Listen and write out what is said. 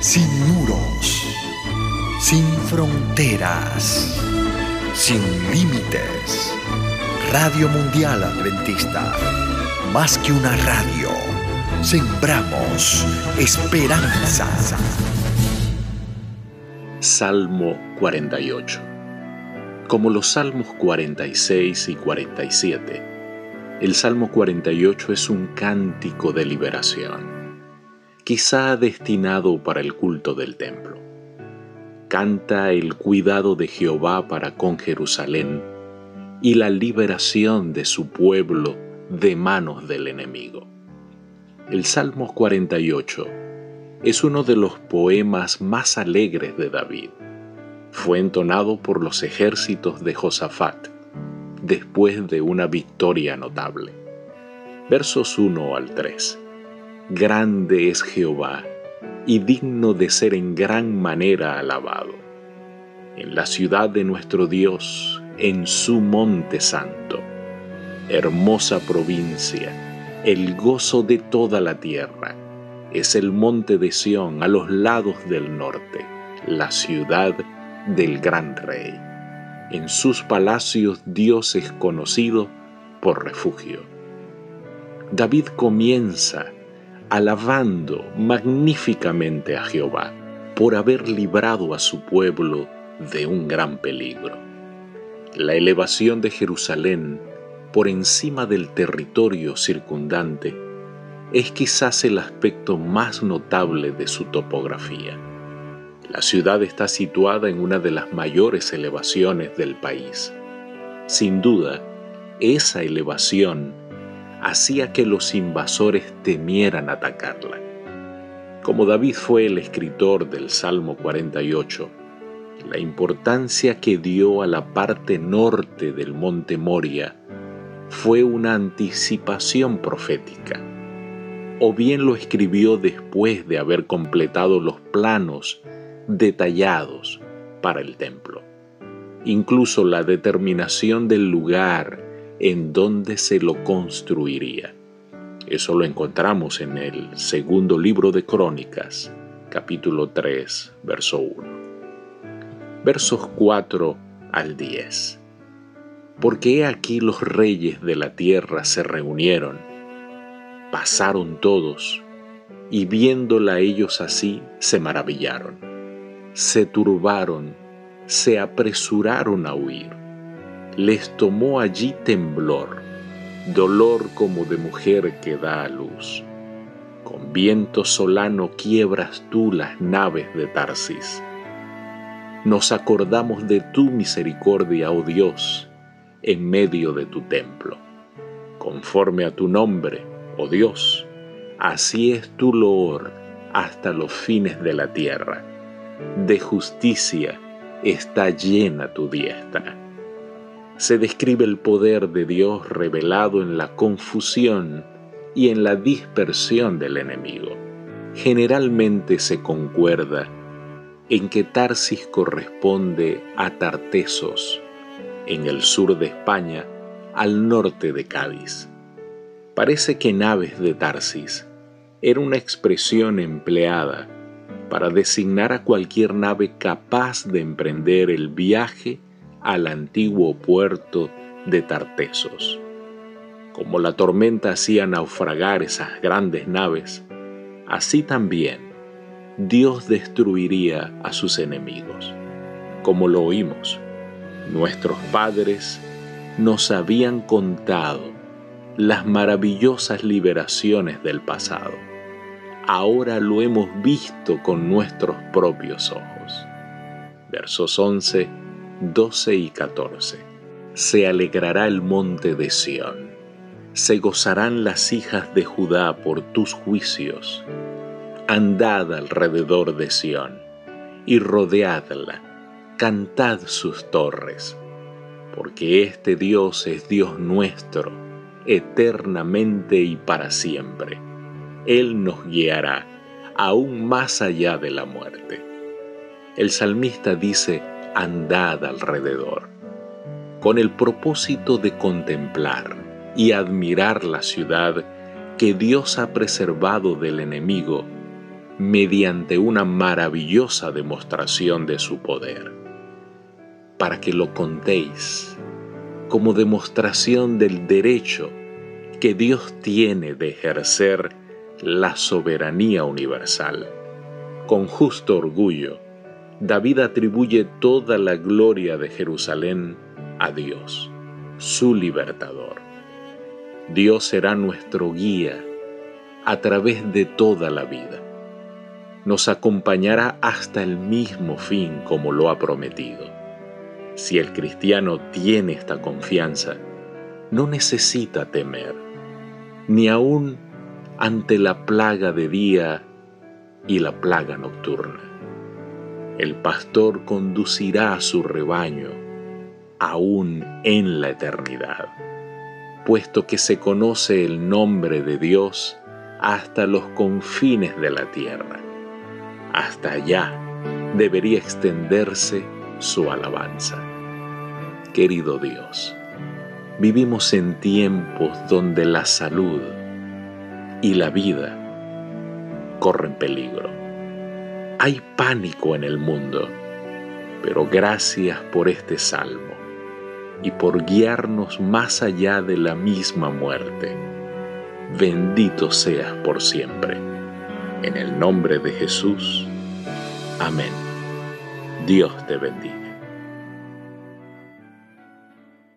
sin muros, sin fronteras, sin límites. Radio Mundial Adventista, más que una radio, sembramos esperanza. Salmo 48 Como los salmos 46 y 47, el Salmo 48 es un cántico de liberación quizá destinado para el culto del templo. Canta el cuidado de Jehová para con Jerusalén y la liberación de su pueblo de manos del enemigo. El Salmo 48 es uno de los poemas más alegres de David. Fue entonado por los ejércitos de Josafat después de una victoria notable. Versos 1 al 3. Grande es Jehová y digno de ser en gran manera alabado. En la ciudad de nuestro Dios, en su monte santo, hermosa provincia, el gozo de toda la tierra, es el monte de Sión a los lados del norte, la ciudad del gran rey. En sus palacios Dios es conocido por refugio. David comienza alabando magníficamente a Jehová por haber librado a su pueblo de un gran peligro. La elevación de Jerusalén por encima del territorio circundante es quizás el aspecto más notable de su topografía. La ciudad está situada en una de las mayores elevaciones del país. Sin duda, esa elevación hacía que los invasores temieran atacarla. Como David fue el escritor del Salmo 48, la importancia que dio a la parte norte del monte Moria fue una anticipación profética, o bien lo escribió después de haber completado los planos detallados para el templo. Incluso la determinación del lugar en dónde se lo construiría. Eso lo encontramos en el segundo libro de Crónicas, capítulo 3, verso 1. Versos 4 al 10. Porque aquí los reyes de la tierra se reunieron, pasaron todos, y viéndola ellos así, se maravillaron, se turbaron, se apresuraron a huir les tomó allí temblor, dolor como de mujer que da a luz. Con viento solano quiebras tú las naves de Tarsis. Nos acordamos de tu misericordia, oh Dios, en medio de tu templo. Conforme a tu nombre, oh Dios, así es tu loor hasta los fines de la tierra. De justicia está llena tu diestra se describe el poder de Dios revelado en la confusión y en la dispersión del enemigo. Generalmente se concuerda en que Tarsis corresponde a Tartesos, en el sur de España, al norte de Cádiz. Parece que naves de Tarsis era una expresión empleada para designar a cualquier nave capaz de emprender el viaje al antiguo puerto de Tartesos. Como la tormenta hacía naufragar esas grandes naves, así también Dios destruiría a sus enemigos. Como lo oímos, nuestros padres nos habían contado las maravillosas liberaciones del pasado. Ahora lo hemos visto con nuestros propios ojos. Versos 11 12 y 14. Se alegrará el monte de Sión, se gozarán las hijas de Judá por tus juicios. Andad alrededor de Sión y rodeadla, cantad sus torres, porque este Dios es Dios nuestro, eternamente y para siempre. Él nos guiará aún más allá de la muerte. El salmista dice, andad alrededor, con el propósito de contemplar y admirar la ciudad que Dios ha preservado del enemigo, mediante una maravillosa demostración de su poder, para que lo contéis como demostración del derecho que Dios tiene de ejercer la soberanía universal. Con justo orgullo, David atribuye toda la gloria de Jerusalén a Dios, su libertador. Dios será nuestro guía a través de toda la vida. Nos acompañará hasta el mismo fin como lo ha prometido. Si el cristiano tiene esta confianza, no necesita temer, ni aún ante la plaga de día y la plaga nocturna. El pastor conducirá a su rebaño aún en la eternidad, puesto que se conoce el nombre de Dios hasta los confines de la tierra. Hasta allá debería extenderse su alabanza. Querido Dios, vivimos en tiempos donde la salud y la vida corren peligro. Hay pánico en el mundo, pero gracias por este salmo y por guiarnos más allá de la misma muerte. Bendito seas por siempre. En el nombre de Jesús. Amén. Dios te bendiga.